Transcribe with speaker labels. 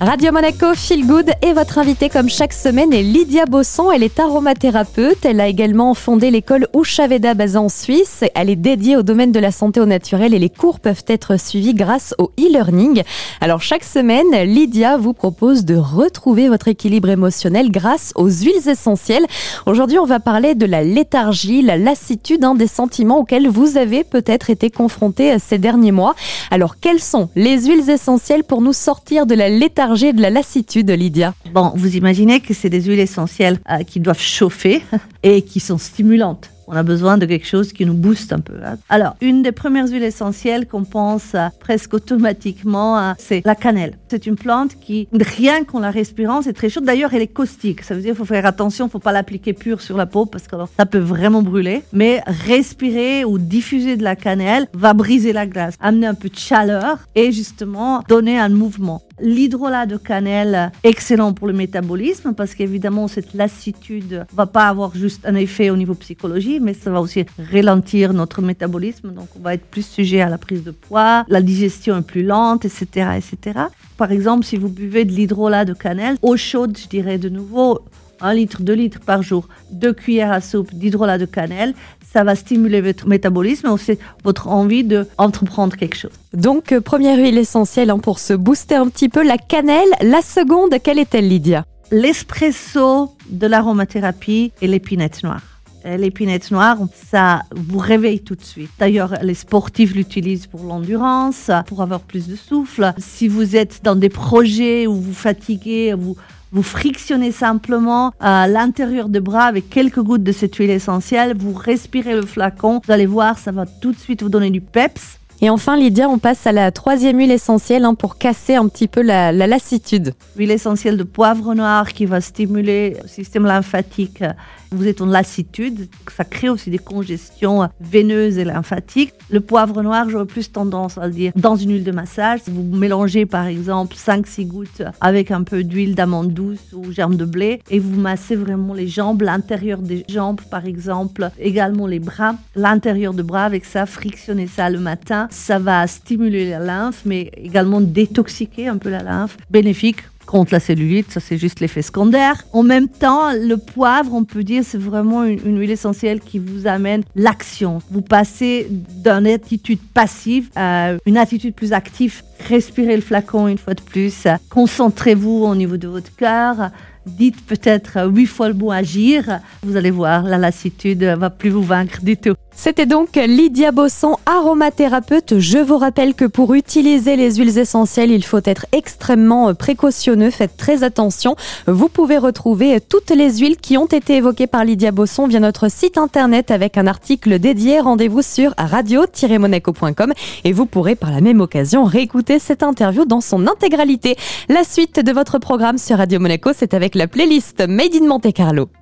Speaker 1: Radio Monaco Feel Good et votre invitée comme chaque semaine est Lydia Bosson. Elle est aromathérapeute. Elle a également fondé l'école Ushaveda basée en Suisse. Elle est dédiée au domaine de la santé au naturel et les cours peuvent être suivis grâce au e-learning. Alors chaque semaine, Lydia vous propose de retrouver votre équilibre émotionnel grâce aux huiles essentielles. Aujourd'hui, on va parler de la léthargie, la lassitude, des sentiments auxquels vous avez peut-être été confronté ces derniers mois. Alors quelles sont les huiles essentielles pour nous sortir de la léthargie? De la lassitude, Lydia.
Speaker 2: Bon, vous imaginez que c'est des huiles essentielles euh, qui doivent chauffer et qui sont stimulantes. On a besoin de quelque chose qui nous booste un peu. Hein. Alors, une des premières huiles essentielles qu'on pense presque automatiquement, c'est la cannelle. C'est une plante qui, rien qu'en la respirant, c'est très chaude. D'ailleurs, elle est caustique. Ça veut dire qu'il faut faire attention, il ne faut pas l'appliquer pure sur la peau parce que ça peut vraiment brûler. Mais respirer ou diffuser de la cannelle va briser la glace, amener un peu de chaleur et justement donner un mouvement. L'hydrolat de cannelle, excellent pour le métabolisme parce qu'évidemment, cette lassitude va pas avoir juste un effet au niveau psychologie, mais ça va aussi ralentir notre métabolisme. Donc, on va être plus sujet à la prise de poids, la digestion est plus lente, etc., etc. Par exemple, si vous buvez de l'hydrolat de cannelle, eau chaude, je dirais de nouveau, 1 litre, 2 litres par jour, 2 cuillères à soupe d'hydrolat de cannelle, ça va stimuler votre métabolisme et aussi votre envie d'entreprendre quelque chose.
Speaker 1: Donc, euh, première huile essentielle hein, pour se booster un petit peu, la cannelle. La seconde, quelle est-elle, Lydia?
Speaker 2: L'espresso de l'aromathérapie et l'épinette noire. L'épinette noire, ça vous réveille tout de suite. D'ailleurs, les sportifs l'utilisent pour l'endurance, pour avoir plus de souffle. Si vous êtes dans des projets où vous fatiguez, vous vous frictionnez simplement à l'intérieur des bras avec quelques gouttes de cette huile essentielle. Vous respirez le flacon. Vous allez voir, ça va tout de suite vous donner du peps.
Speaker 1: Et enfin, Lydia, on passe à la troisième huile essentielle hein, pour casser un petit peu la, la lassitude.
Speaker 2: L'huile essentielle de poivre noir qui va stimuler le système lymphatique vous êtes en lassitude, ça crée aussi des congestions veineuses et lymphatiques. Le poivre noir, j'aurais plus tendance à le dire dans une huile de massage. Vous mélangez par exemple 5-6 gouttes avec un peu d'huile d'amande douce ou germe de blé et vous massez vraiment les jambes, l'intérieur des jambes par exemple, également les bras, l'intérieur des bras avec ça, frictionnez ça le matin. Ça va stimuler la lymphe mais également détoxiquer un peu la lymphe. Bénéfique contre la cellulite, ça c'est juste l'effet secondaire. En même temps, le poivre, on peut dire, c'est vraiment une, huile essentielle qui vous amène l'action. Vous passez d'une attitude passive à une attitude plus active. Respirez le flacon une fois de plus. Concentrez-vous au niveau de votre cœur dites peut-être huit fois le mot agir, vous allez voir, la lassitude va plus vous vaincre du tout.
Speaker 1: C'était donc Lydia Bosson, aromathérapeute. Je vous rappelle que pour utiliser les huiles essentielles, il faut être extrêmement précautionneux. Faites très attention. Vous pouvez retrouver toutes les huiles qui ont été évoquées par Lydia Bosson via notre site internet avec un article dédié. Rendez-vous sur radio-monaco.com et vous pourrez par la même occasion réécouter cette interview dans son intégralité. La suite de votre programme sur Radio Monaco, c'est avec la playlist Made in Monte Carlo.